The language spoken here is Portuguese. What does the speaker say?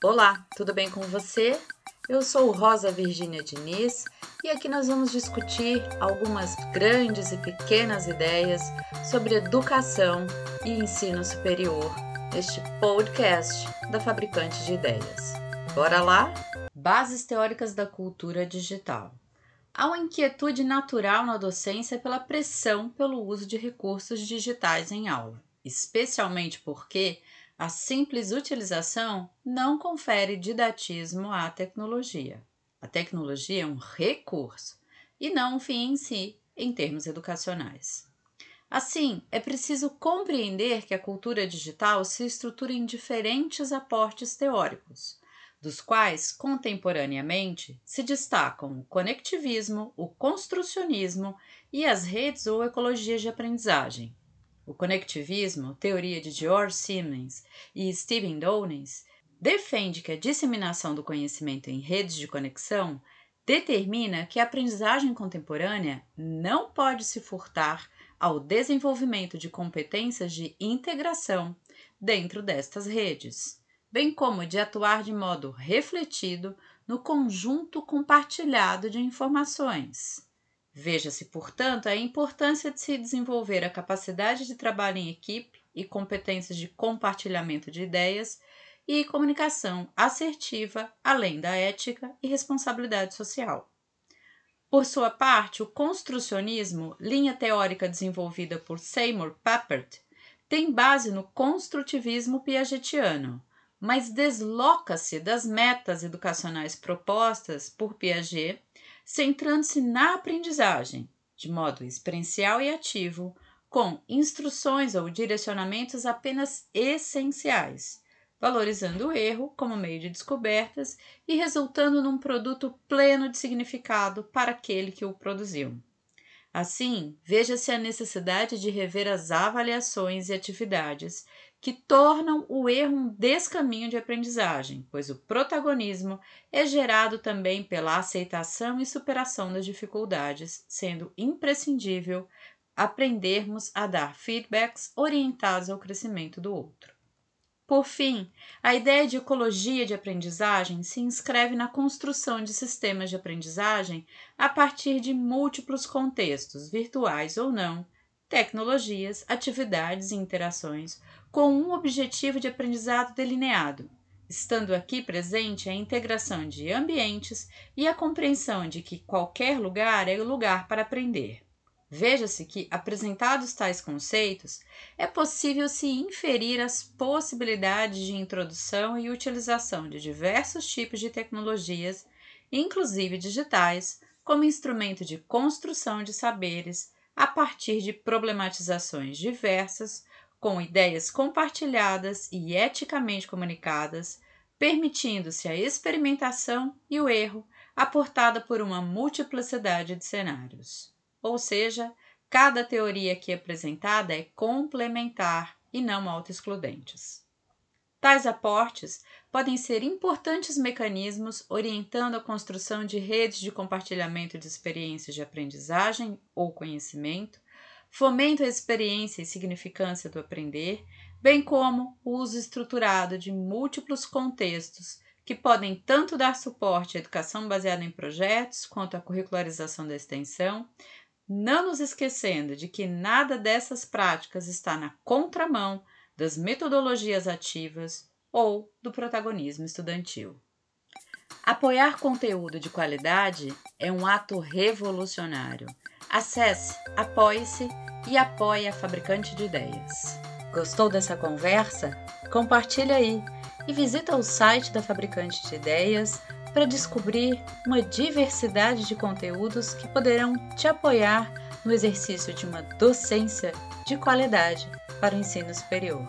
Olá, tudo bem com você? Eu sou Rosa Virgínia Diniz e aqui nós vamos discutir algumas grandes e pequenas ideias sobre educação e ensino superior neste podcast da Fabricante de Ideias. Bora lá? Bases teóricas da cultura digital. Há uma inquietude natural na docência pela pressão pelo uso de recursos digitais em aula, especialmente porque a simples utilização não confere didatismo à tecnologia. A tecnologia é um recurso e não um fim em si, em termos educacionais. Assim, é preciso compreender que a cultura digital se estrutura em diferentes aportes teóricos, dos quais, contemporaneamente, se destacam o conectivismo, o construcionismo e as redes ou ecologias de aprendizagem, o conectivismo, teoria de George Siemens e Stephen Downes, defende que a disseminação do conhecimento em redes de conexão determina que a aprendizagem contemporânea não pode se furtar ao desenvolvimento de competências de integração dentro destas redes, bem como de atuar de modo refletido no conjunto compartilhado de informações. Veja-se, portanto, a importância de se desenvolver a capacidade de trabalho em equipe e competências de compartilhamento de ideias e comunicação assertiva, além da ética e responsabilidade social. Por sua parte, o construcionismo, linha teórica desenvolvida por Seymour Papert, tem base no construtivismo piagetiano, mas desloca-se das metas educacionais propostas por Piaget centrando-se na aprendizagem, de modo experiencial e ativo, com instruções ou direcionamentos apenas essenciais, valorizando o erro como meio de descobertas e resultando num produto pleno de significado para aquele que o produziu. Assim, veja-se a necessidade de rever as avaliações e atividades que tornam o erro um descaminho de aprendizagem, pois o protagonismo é gerado também pela aceitação e superação das dificuldades, sendo imprescindível aprendermos a dar feedbacks orientados ao crescimento do outro. Por fim, a ideia de ecologia de aprendizagem se inscreve na construção de sistemas de aprendizagem a partir de múltiplos contextos, virtuais ou não, tecnologias, atividades e interações, com um objetivo de aprendizado delineado, estando aqui presente a integração de ambientes e a compreensão de que qualquer lugar é o lugar para aprender. Veja-se que, apresentados tais conceitos, é possível se inferir as possibilidades de introdução e utilização de diversos tipos de tecnologias, inclusive digitais, como instrumento de construção de saberes a partir de problematizações diversas, com ideias compartilhadas e eticamente comunicadas, permitindo-se a experimentação e o erro aportada por uma multiplicidade de cenários. Ou seja, cada teoria aqui apresentada é complementar e não autoexcludentes. Tais aportes podem ser importantes mecanismos orientando a construção de redes de compartilhamento de experiências de aprendizagem ou conhecimento, fomento a experiência e significância do aprender, bem como o uso estruturado de múltiplos contextos que podem tanto dar suporte à educação baseada em projetos quanto à curricularização da extensão, não nos esquecendo de que nada dessas práticas está na contramão das metodologias ativas ou do protagonismo estudantil. Apoiar conteúdo de qualidade é um ato revolucionário. Acesse, apoie-se e apoie a Fabricante de Ideias. Gostou dessa conversa? Compartilhe aí e visita o site da Fabricante de Ideias para descobrir uma diversidade de conteúdos que poderão te apoiar no exercício de uma docência de qualidade para o ensino superior.